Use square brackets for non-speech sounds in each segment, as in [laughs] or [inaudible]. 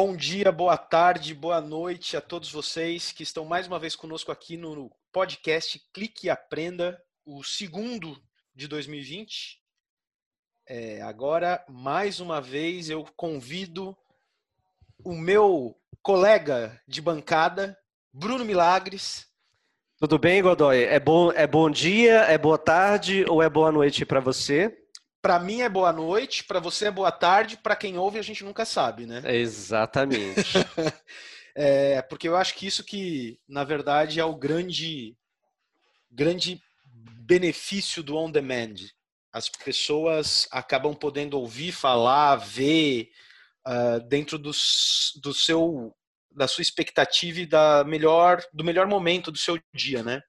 Bom dia, boa tarde, boa noite a todos vocês que estão mais uma vez conosco aqui no podcast Clique e Aprenda, o segundo de 2020. É, agora, mais uma vez, eu convido o meu colega de bancada, Bruno Milagres. Tudo bem, Godoy? É bom, é bom dia, é boa tarde ou é boa noite para você? Para mim é boa noite, para você é boa tarde, para quem ouve a gente nunca sabe, né? Exatamente. [laughs] é, porque eu acho que isso que, na verdade, é o grande, grande benefício do on demand. As pessoas acabam podendo ouvir, falar, ver uh, dentro do, do seu, da sua expectativa e da melhor, do melhor momento do seu dia, né?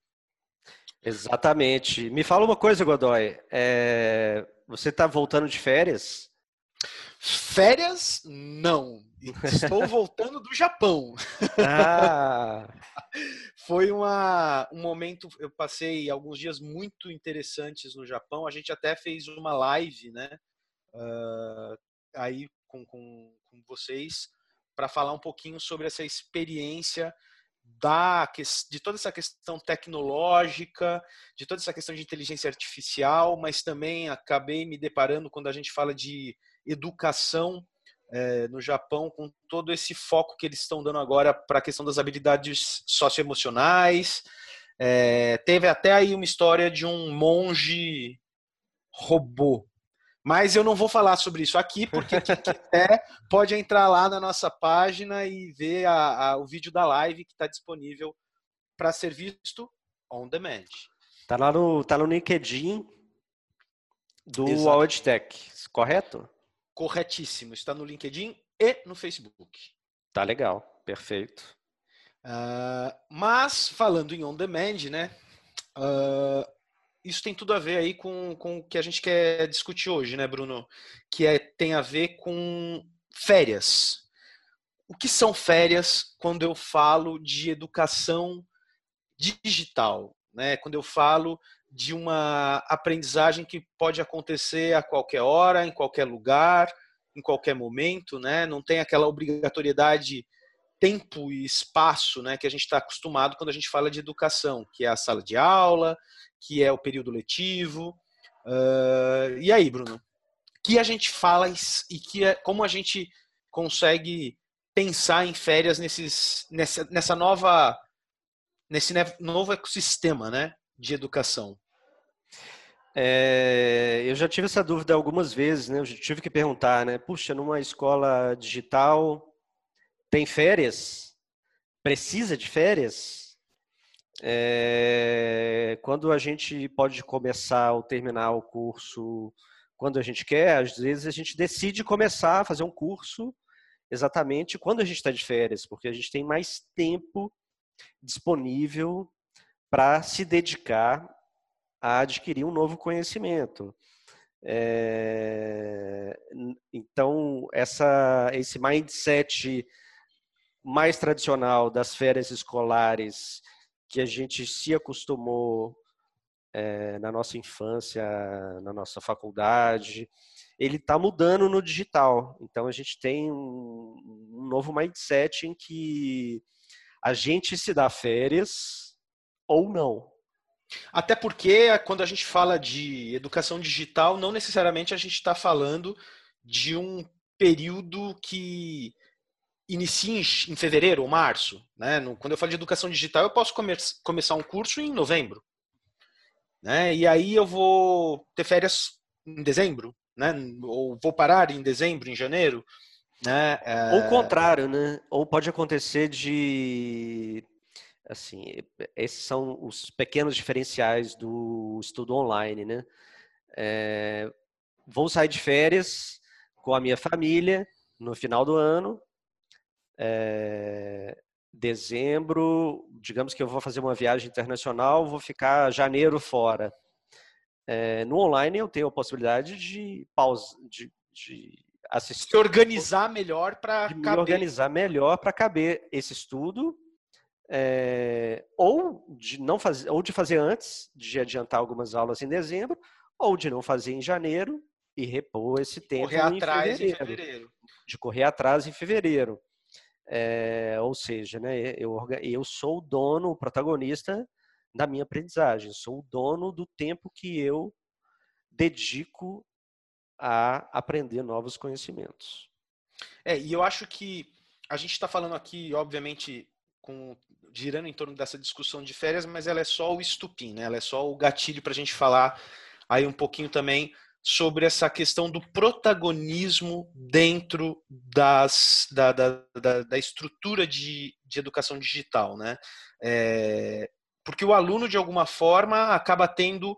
Exatamente. Me fala uma coisa, Godoy. É você está voltando de férias? Férias? Não. Estou [laughs] voltando do Japão. Ah. [laughs] Foi uma, um momento, eu passei alguns dias muito interessantes no Japão. A gente até fez uma live, né? Uh, aí com, com, com vocês para falar um pouquinho sobre essa experiência da, de toda essa questão tecnológica, de toda essa questão de inteligência artificial, mas também acabei me deparando quando a gente fala de educação é, no Japão, com todo esse foco que eles estão dando agora para a questão das habilidades socioemocionais. É, teve até aí uma história de um monge robô, mas eu não vou falar sobre isso aqui, porque quem [laughs] quiser pode entrar lá na nossa página e ver a, a, o vídeo da live que está disponível para ser visto on demand. Está lá no, tá no LinkedIn do Audtech, correto? Corretíssimo. Está no LinkedIn e no Facebook. Tá legal, perfeito. Uh, mas, falando em on demand, né? Uh, isso tem tudo a ver aí com, com o que a gente quer discutir hoje, né, Bruno? Que é, tem a ver com férias. O que são férias quando eu falo de educação digital? Né? Quando eu falo de uma aprendizagem que pode acontecer a qualquer hora, em qualquer lugar, em qualquer momento, né? não tem aquela obrigatoriedade tempo e espaço né, que a gente está acostumado quando a gente fala de educação, que é a sala de aula, que é o período letivo. Uh, e aí, Bruno? Que a gente fala e que é, como a gente consegue pensar em férias nesses, nessa, nessa nova nesse novo ecossistema né, de educação? É, eu já tive essa dúvida algumas vezes, né? Eu tive que perguntar, né? Puxa, numa escola digital tem férias? Precisa de férias? É, quando a gente pode começar ou terminar o curso quando a gente quer, às vezes a gente decide começar a fazer um curso exatamente quando a gente está de férias, porque a gente tem mais tempo disponível para se dedicar a adquirir um novo conhecimento. É, então, essa, esse mindset mais tradicional das férias escolares que a gente se acostumou é, na nossa infância, na nossa faculdade, ele está mudando no digital. Então a gente tem um, um, novo mindset em que a gente se dá férias ou não. Até porque quando a gente fala de educação digital, não necessariamente a gente está falando de um período que inicie em fevereiro ou março. Né? Quando eu falo de educação digital, eu posso come começar um curso em novembro. Né? E aí eu vou ter férias em dezembro, né? ou vou parar em dezembro, em janeiro. Né? É... Ou o contrário, né? Ou pode acontecer de assim, esses são os pequenos diferenciais do estudo online, né? É, vou sair de férias com a minha família no final do ano é, dezembro, digamos que eu vou fazer uma viagem internacional, vou ficar janeiro fora. É, no online eu tenho a possibilidade de pausa, de, de assistir. Se organizar melhor para Me organizar melhor para caber esse estudo. É, ou de não fazer, ou de fazer antes, de adiantar algumas aulas em dezembro, ou de não fazer em janeiro e repor esse tempo correr atrás em fevereiro. De correr atrás em fevereiro. É, ou seja, né, eu, eu sou o dono, o protagonista da minha aprendizagem, sou o dono do tempo que eu dedico a aprender novos conhecimentos. É, e eu acho que a gente está falando aqui, obviamente, com, girando em torno dessa discussão de férias, mas ela é só o estupim, né? ela é só o gatilho para a gente falar aí um pouquinho também sobre essa questão do protagonismo dentro das, da, da, da, da estrutura de, de educação digital. Né? É, porque o aluno, de alguma forma, acaba tendo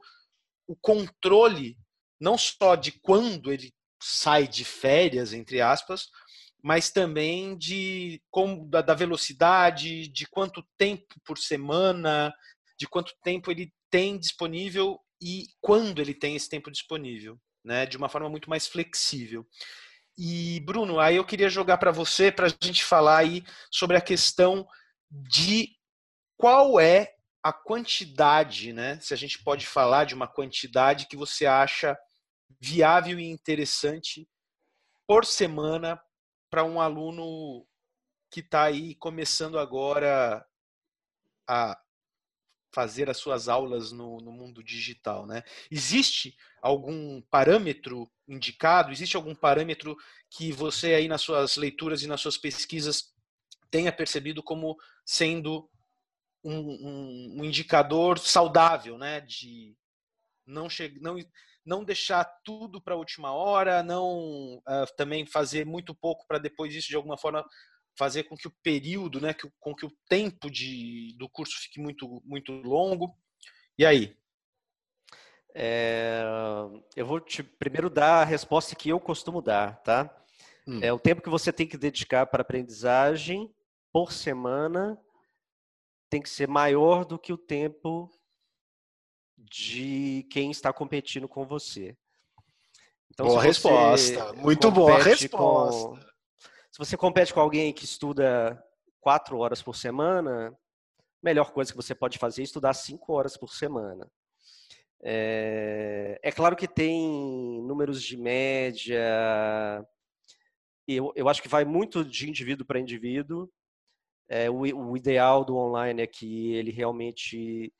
o controle não só de quando ele sai de férias, entre aspas, mas também de como, da, da velocidade, de quanto tempo por semana, de quanto tempo ele tem disponível e quando ele tem esse tempo disponível, né? De uma forma muito mais flexível. E Bruno, aí eu queria jogar para você para a gente falar aí sobre a questão de qual é a quantidade, né? Se a gente pode falar de uma quantidade que você acha viável e interessante por semana para um aluno que está aí começando agora a fazer as suas aulas no, no, mundo digital, né? Existe algum parâmetro indicado? Existe algum parâmetro que você aí nas suas leituras e nas suas pesquisas tenha percebido como sendo um, um, um indicador saudável, né? De não, che não não deixar tudo para a última hora, não uh, também fazer muito pouco para depois isso de alguma forma fazer com que o período, né, que, com que o tempo de, do curso fique muito, muito longo. E aí? É, eu vou te primeiro dar a resposta que eu costumo dar, tá? Hum. É o tempo que você tem que dedicar para aprendizagem por semana tem que ser maior do que o tempo de quem está competindo com você. Então, boa resposta, muito boa resposta. Se você compete com alguém que estuda quatro horas por semana, melhor coisa que você pode fazer é estudar cinco horas por semana. É, é claro que tem números de média, eu, eu acho que vai muito de indivíduo para indivíduo. É, o, o ideal do online é que ele realmente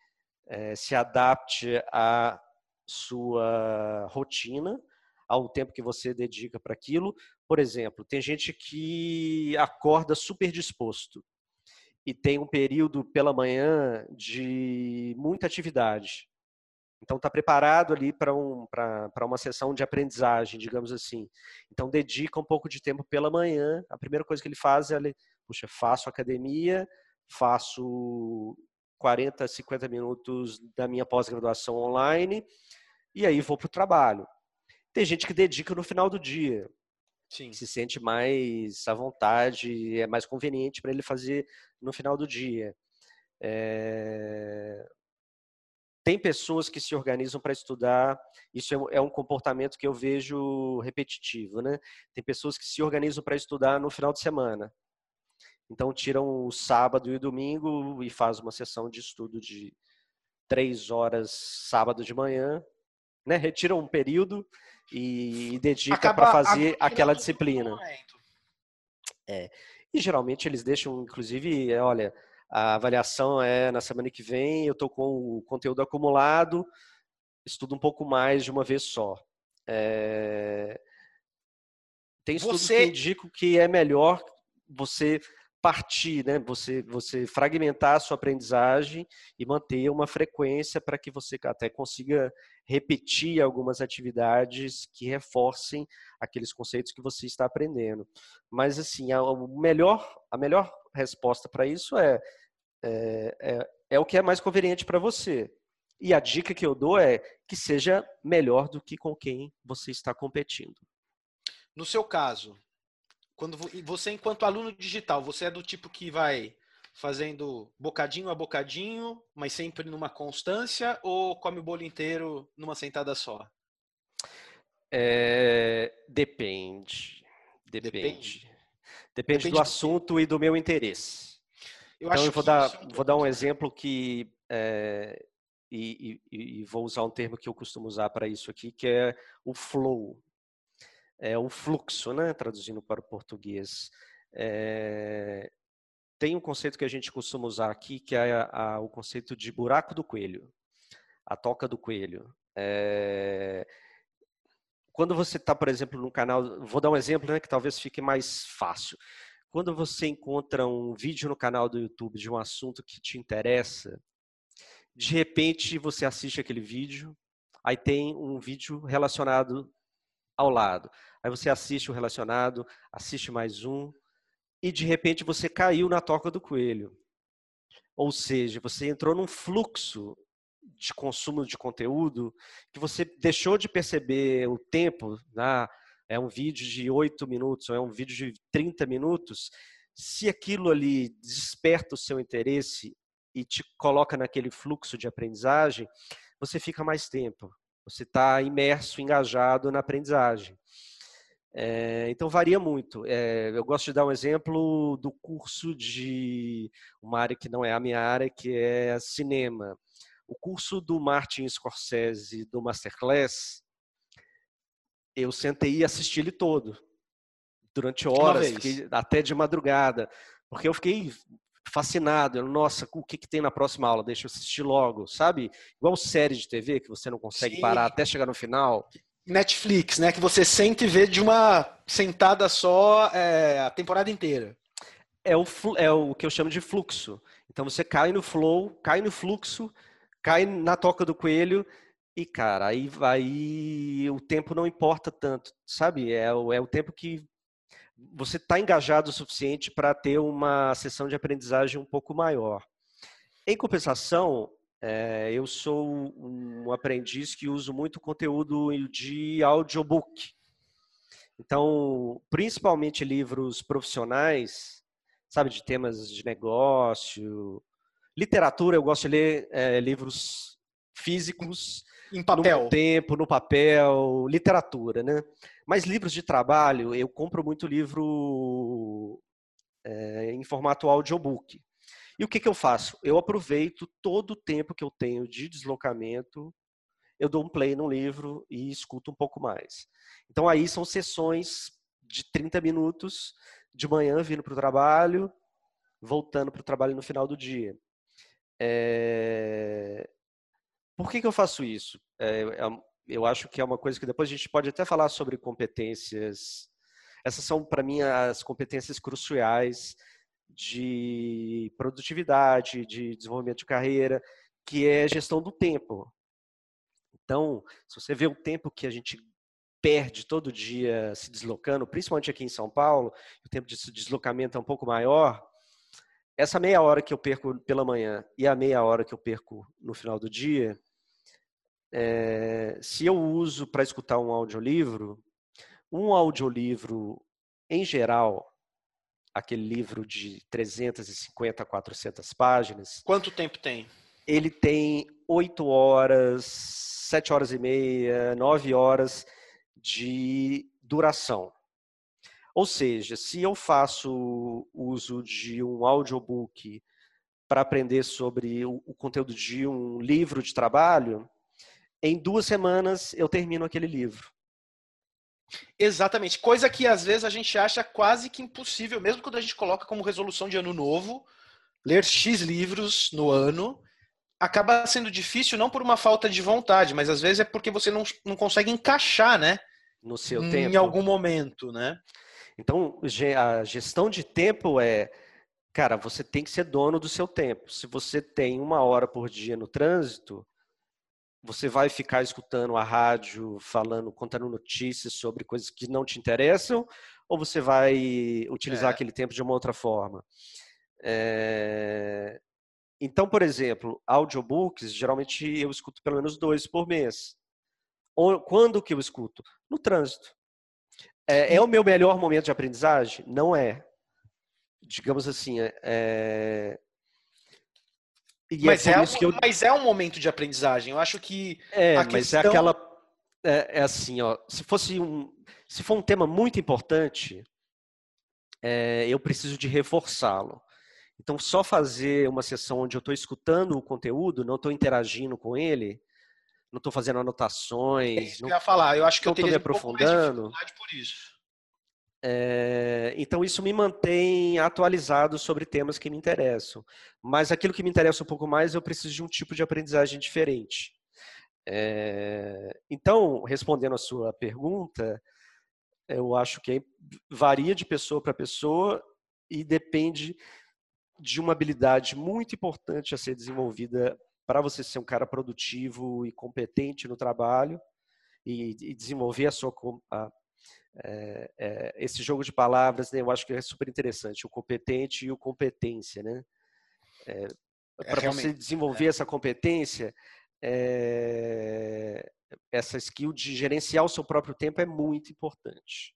é, se adapte à sua rotina, ao tempo que você dedica para aquilo. Por exemplo, tem gente que acorda super disposto e tem um período pela manhã de muita atividade. Então está preparado ali para um, uma sessão de aprendizagem, digamos assim. Então dedica um pouco de tempo pela manhã. A primeira coisa que ele faz é, ele, puxa, faço academia, faço 40, 50 minutos da minha pós-graduação online e aí vou para o trabalho. Tem gente que dedica no final do dia. Sim. Se sente mais à vontade, é mais conveniente para ele fazer no final do dia. É... Tem pessoas que se organizam para estudar, isso é, é um comportamento que eu vejo repetitivo, né? Tem pessoas que se organizam para estudar no final de semana. Então tiram o sábado e o domingo e faz uma sessão de estudo de três horas sábado de manhã, né? Retiram um período e, dedica para fazer aquela disciplina. É. E geralmente eles deixam, inclusive, é, olha, a avaliação é na semana que vem, eu estou com o conteúdo acumulado, estudo um pouco mais de uma vez só. É... Tem estudos Você... que indicam que é melhor você partir, né? Você, você fragmentar a sua aprendizagem e manter uma frequência para que você até consiga repetir algumas atividades que reforcem aqueles conceitos que você está aprendendo. Mas assim, a, melhor, a melhor resposta para isso é, é, é, é o que é mais conveniente para você. E a dica que eu dou é que seja melhor do que com quem você está competindo. No seu caso, quando você enquanto aluno digital, você é do tipo que vai fazendo bocadinho a bocadinho, mas sempre numa constância, ou come o bolo inteiro numa sentada só? É, depende. Depende. Depende, depende do assunto e do meu interesse. Eu então, eu vou dar, vou dar um exemplo que. É, e, e, e, vou usar um termo que eu costumo usar para isso aqui, que é o flow é, o fluxo, né, traduzindo para o português. É, tem um conceito que a gente costuma usar aqui, que é a, a, o conceito de buraco do coelho, a toca do coelho. É, quando você está, por exemplo, no canal, vou dar um exemplo né, que talvez fique mais fácil. Quando você encontra um vídeo no canal do YouTube de um assunto que te interessa, de repente você assiste aquele vídeo, aí tem um vídeo relacionado ao lado. Aí você assiste o relacionado, assiste mais um, e de repente você caiu na toca do coelho. Ou seja, você entrou num fluxo de consumo de conteúdo que você deixou de perceber o tempo, né? é um vídeo de 8 minutos ou é um vídeo de 30 minutos, se aquilo ali desperta o seu interesse e te coloca naquele fluxo de aprendizagem, você fica mais tempo. Você está imerso, engajado na aprendizagem. É, então varia muito. É, eu gosto de dar um exemplo do curso de uma área que não é a minha área, que é cinema. O curso do Martin Scorsese do Masterclass, eu sentei e assisti ele todo durante horas, até de madrugada, porque eu fiquei fascinado. Eu, Nossa, o que, que tem na próxima aula? Deixa eu assistir logo, sabe? Igual série de TV que você não consegue Sim. parar até chegar no final. Netflix, né? Que você sente e vê de uma sentada só é, a temporada inteira. É o, é o que eu chamo de fluxo. Então você cai no flow, cai no fluxo, cai na toca do coelho e, cara, aí vai. O tempo não importa tanto, sabe? É o, é o tempo que você está engajado o suficiente para ter uma sessão de aprendizagem um pouco maior. Em compensação, é, eu sou um aprendiz que uso muito conteúdo de audiobook. Então, principalmente livros profissionais, sabe, de temas de negócio. Literatura, eu gosto de ler é, livros físicos. Em papel. No tempo, no papel, literatura, né? Mas livros de trabalho, eu compro muito livro é, em formato audiobook. E o que, que eu faço? Eu aproveito todo o tempo que eu tenho de deslocamento, eu dou um play no livro e escuto um pouco mais. Então aí são sessões de 30 minutos de manhã vindo para o trabalho, voltando para o trabalho no final do dia. É... Por que, que eu faço isso? É, é, eu acho que é uma coisa que depois a gente pode até falar sobre competências. Essas são, para mim, as competências cruciais de produtividade, de desenvolvimento de carreira, que é gestão do tempo. Então, se você vê o tempo que a gente perde todo dia se deslocando, principalmente aqui em São Paulo, o tempo de deslocamento é um pouco maior. Essa meia hora que eu perco pela manhã e a meia hora que eu perco no final do dia, é, se eu uso para escutar um audiolivro, um audiolivro, em geral, aquele livro de 350 a 400 páginas. Quanto tempo tem? Ele tem 8 horas, 7 horas e meia, 9 horas de duração. Ou seja, se eu faço uso de um audiobook para aprender sobre o, o conteúdo de um livro de trabalho, em duas semanas eu termino aquele livro. Exatamente. Coisa que às vezes a gente acha quase que impossível, mesmo quando a gente coloca como resolução de ano novo, ler X livros no ano, acaba sendo difícil não por uma falta de vontade, mas às vezes é porque você não, não consegue encaixar, né? No seu em tempo. Em algum momento, né? Então, a gestão de tempo é, cara, você tem que ser dono do seu tempo. Se você tem uma hora por dia no trânsito, você vai ficar escutando a rádio falando, contando notícias sobre coisas que não te interessam, ou você vai utilizar é. aquele tempo de uma outra forma? É... Então, por exemplo, audiobooks, geralmente eu escuto pelo menos dois por mês. Quando que eu escuto? No trânsito. É, é o meu melhor momento de aprendizagem? Não é. Digamos assim, é, e é mas, é, é um, eu... mas é um momento de aprendizagem. Eu acho que. É, mas é questão... é aquela. É, é, assim, ó. Se fosse um. Se for um tema muito importante, é, eu preciso de reforçá-lo. Então, só fazer uma sessão onde eu estou escutando o conteúdo, não estou interagindo com ele, não estou fazendo anotações. É isso não, que eu ia falar. Eu acho que eu estou me aprofundando. Um por isso. É, então, isso me mantém atualizado sobre temas que me interessam. Mas aquilo que me interessa um pouco mais, eu preciso de um tipo de aprendizagem diferente. É, então, respondendo a sua pergunta, eu acho que varia de pessoa para pessoa e depende de uma habilidade muito importante a ser desenvolvida para você ser um cara produtivo e competente no trabalho e, e desenvolver a sua a, é, é, esse jogo de palavras, né, eu acho que é super interessante, o competente e o competência, né? É, é para você desenvolver essa competência, essa skill de gerenciar o seu próprio tempo é muito importante,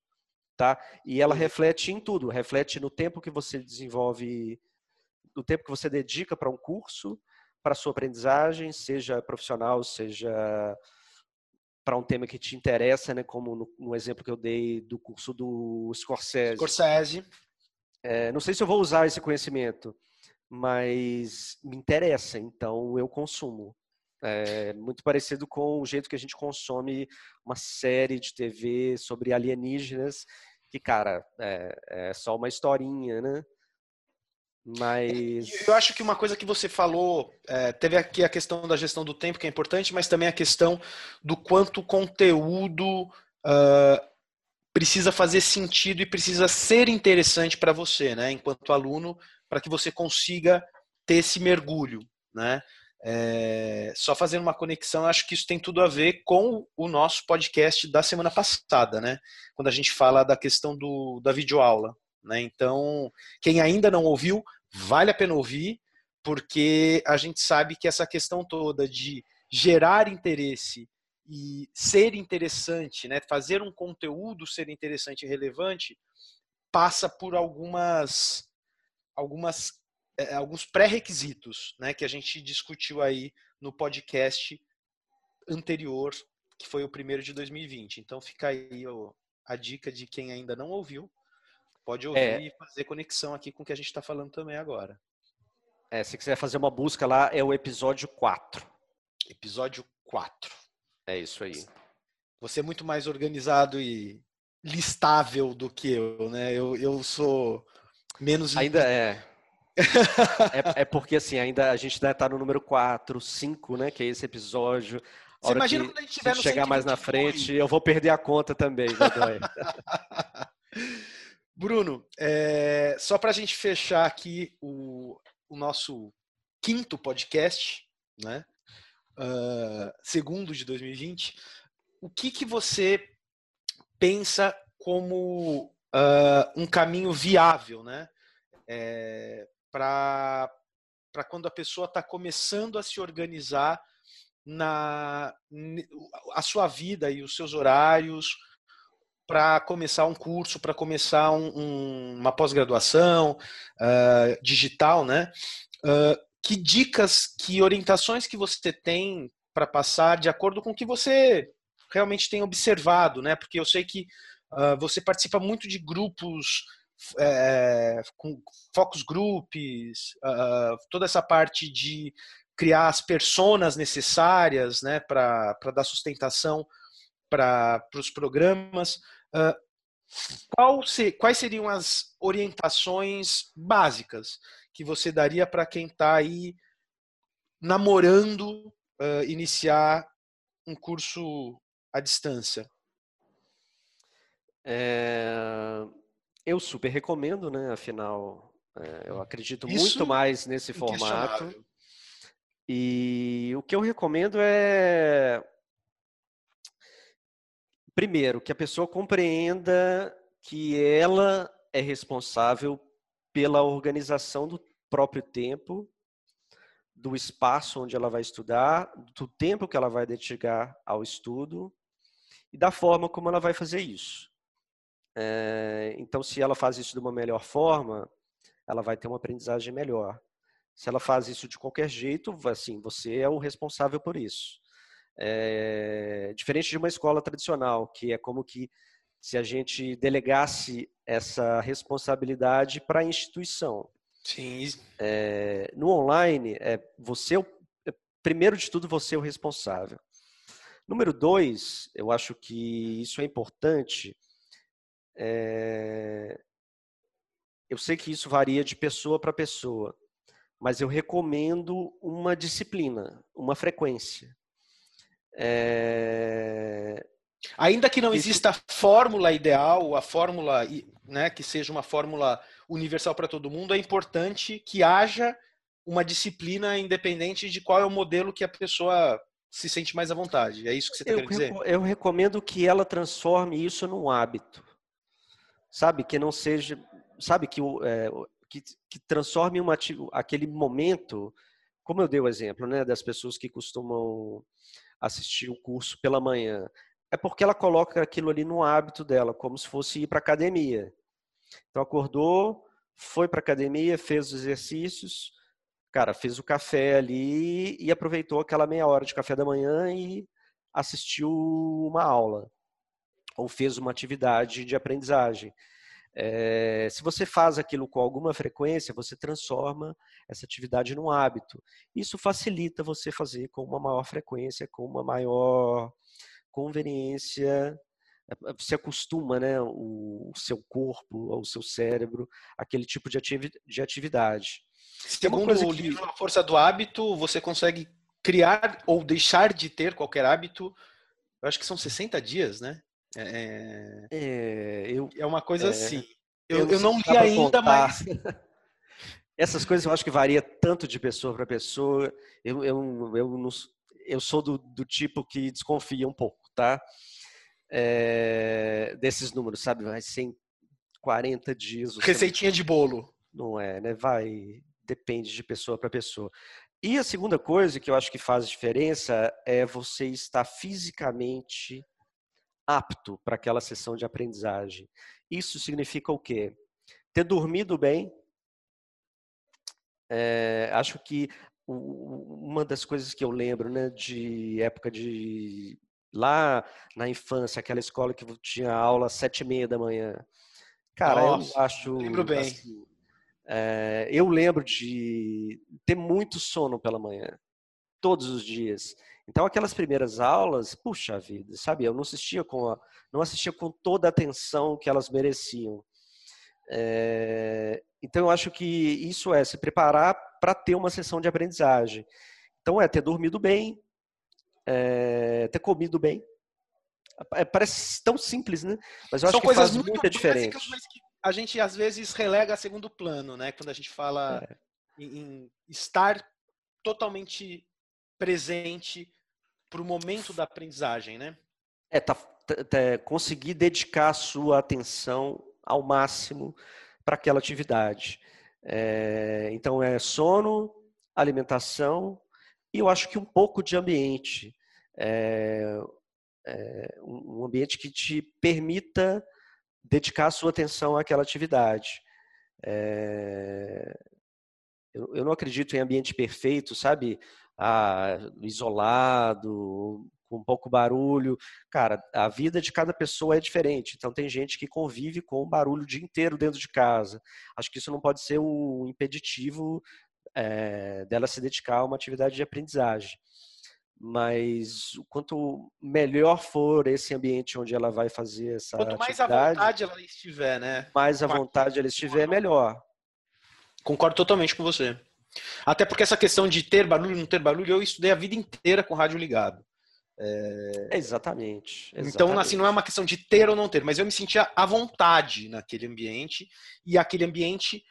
tá? E ela reflete em tudo, reflete no tempo que você desenvolve, no tempo que você dedica para um curso, para sua aprendizagem, seja profissional, seja para um tema que te interessa, né? Como no, no, exemplo que eu dei do curso do Scorsese. Scorsese. É, não sei se eu vou usar esse conhecimento, mas me interessa, então eu consumo. É muito parecido com o jeito que a gente consome uma série de TV sobre alienígenas, que, cara, é, é só uma historinha, né? Mas. Eu acho que uma coisa que você falou, é, teve aqui a questão da gestão do tempo, que é importante, mas também a questão do quanto o conteúdo uh, precisa fazer sentido e precisa ser interessante para você, né, enquanto aluno, para que você consiga ter esse mergulho. Né? É, só fazendo uma conexão, acho que isso tem tudo a ver com o nosso podcast da semana passada, né? Quando a gente fala da questão do, da videoaula. Né? Então, quem ainda não ouviu, vale a pena ouvir, porque a gente sabe que essa questão toda de gerar interesse e ser interessante, né, fazer um conteúdo ser interessante e relevante, passa por algumas, algumas é, alguns pré-requisitos né, que a gente discutiu aí no podcast anterior, que foi o primeiro de 2020. Então fica aí a dica de quem ainda não ouviu, Pode ouvir é. e fazer conexão aqui com o que a gente está falando também agora. É, se quiser fazer uma busca lá, é o episódio 4. Episódio 4. É isso aí. Você é muito mais organizado e listável do que eu, né? Eu, eu sou menos. Ainda é. [laughs] é. é. porque assim, ainda a gente estar no número 4, 5, né? Que é esse episódio. Você imagina quando a gente tiver no chegar mais na frente, eu vou perder a conta também, [laughs] Bruno, é, só para a gente fechar aqui o, o, nosso quinto podcast, né? Uh, segundo de 2020, o que, que você pensa como uh, um caminho viável, né? É, para quando a pessoa está começando a se organizar na a sua vida e os seus horários, para começar um curso, para começar um, um, uma pós-graduação uh, digital, né? Uh, que dicas, que orientações que você tem para passar de acordo com o que você realmente tem observado, né? Porque eu sei que uh, você participa muito de grupos é, com focus groups, toda essa parte de criar as personas necessárias, né, para dar sustentação para os programas. Uh, se, quais seriam as orientações básicas que você daria para quem está aí namorando uh, iniciar um curso à distância? É, eu super recomendo, né? Afinal, é, eu acredito Isso muito mais nesse formato. E o que eu recomendo é primeiro, que a pessoa compreenda que ela é responsável pela organização do próprio tempo, do espaço onde ela vai estudar, do tempo que ela vai dedicar ao estudo e da forma como ela vai fazer isso. É, então, se ela faz isso de uma melhor forma, ela vai ter uma aprendizagem melhor. Se ela faz isso de qualquer jeito, assim, você é o responsável por isso. É, diferente de uma escola tradicional, que é como que se a gente delegasse essa responsabilidade para a instituição. Sim. É, no online, é, você, é, primeiro de tudo, você é o responsável. Número dois, eu acho que isso é importante, É... Eu sei que isso varia de pessoa para pessoa, mas eu recomendo uma disciplina, uma frequência. É... Ainda que não exista a fórmula ideal, a fórmula né, que seja uma fórmula universal para todo mundo, é importante que haja uma disciplina independente de qual é o modelo que a pessoa se sente mais à vontade. É isso que você está querendo dizer? Eu recomendo que ela transforme isso num hábito. Sabe? Que não seja. Sabe? Que, é, que, que transforme uma, aquele momento. Como eu dei o exemplo, né? Das pessoas que costumam assistir o curso pela manhã. É porque ela coloca aquilo ali no hábito dela, como se fosse ir para academia. Então acordou, foi para academia, fez os exercícios, cara, fez o café ali e aproveitou aquela meia hora de café da manhã e assistiu uma aula ou fez uma atividade de aprendizagem. É, se você faz aquilo com alguma frequência, você transforma essa atividade num hábito. Isso facilita você fazer com uma maior frequência, com uma maior conveniência. Você acostuma né, o, seu corpo, o seu cérebro, aquele tipo de atividade. Segundo o que... livro A Força do Hábito, você consegue criar ou deixar de ter qualquer hábito, eu acho que são 60 dias, né? É, é, é eu, é uma coisa é, assim. Eu, eu, eu não li ainda, contar. mas. [laughs] Essas coisas eu acho que varia tanto de pessoa para pessoa. Eu, eu, eu, não, eu sou do, do tipo que desconfia um pouco, tá? É, desses números, sabe? Vai ser em 40 dias. Receitinha de bolo. Não é, né? Vai depende de pessoa para pessoa. E a segunda coisa que eu acho que faz diferença é você estar fisicamente apto para aquela sessão de aprendizagem. Isso significa o quê? Ter dormido bem. É, acho que uma das coisas que eu lembro, né, de época de lá na infância, aquela escola que tinha aula às sete e meia da manhã. Cara, Nossa, eu acho. Lembro bem. Assim, é, eu lembro de ter muito sono pela manhã, todos os dias. Então, aquelas primeiras aulas, puxa vida, sabe? Eu não assistia com, a, não assistia com toda a atenção que elas mereciam. É, então, eu acho que isso é se preparar para ter uma sessão de aprendizagem. Então, é ter dormido bem, é, ter comido bem. É, parece tão simples, né? Mas eu São acho que faz muita diferença. Mas que a gente às vezes relega a segundo plano, né? Quando a gente fala é. em, em, estar totalmente presente para o momento da aprendizagem, né? É, tá, tá, tá, conseguir dedicar a sua atenção ao máximo para aquela atividade. É, então é sono, alimentação e eu acho que um pouco de ambiente. É, é, um ambiente que te permita dedicar a sua atenção àquela atividade. É... Eu, eu, não acredito em ambiente perfeito, sabe? Ah, isolado, com pouco barulho. Cara, a vida de cada pessoa é diferente. Então, tem gente que convive com o barulho o dia inteiro dentro de casa. Acho que isso não pode ser um impeditivo é, dela se dedicar a uma atividade de aprendizagem mas quanto melhor for esse ambiente onde ela vai fazer essa quanto mais à vontade ela estiver, né? Mais à vontade ela estiver, melhor. Concordo totalmente com você. Até porque essa questão de ter barulho, não ter barulho, eu estudei a vida inteira com rádio ligado. É... Exatamente, exatamente. Então, assim, não é uma questão de ter ou não ter, mas eu me sentia à vontade naquele ambiente e aquele ambiente,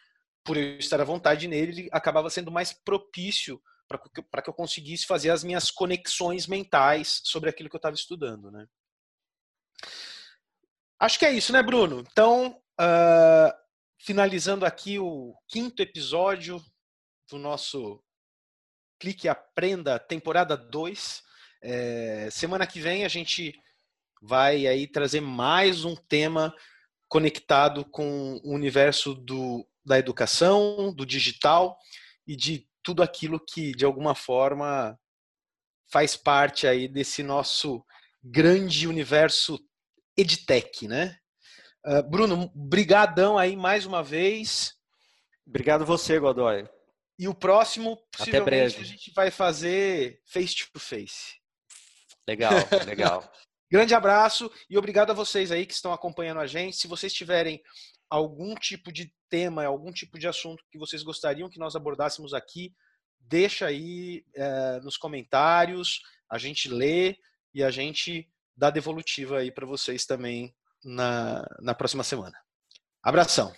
por eu estar à vontade nele, acabava sendo mais propício para que eu conseguisse fazer as minhas conexões mentais sobre aquilo que eu estava estudando, né? Acho que é isso, né, Bruno? Então, uh, finalizando aqui o quinto episódio do nosso Clique Aprenda, temporada 2. É, semana que vem a gente vai aí trazer mais um tema conectado com o universo do, da educação, do digital e de tudo aquilo que de alguma forma faz parte aí desse nosso grande universo edtech, né? Uh, Bruno, brigadão aí mais uma vez. Obrigado você, Godoy. E o próximo, possivelmente, a gente vai fazer face to face. Legal, [laughs] legal. Grande abraço e obrigado a vocês aí que estão acompanhando a gente. Se vocês tiverem algum tipo de tema, algum tipo de assunto que vocês gostariam que nós abordássemos aqui, deixa aí é, nos comentários, a gente lê e a gente dá devolutiva aí para vocês também na, na próxima semana. Abração!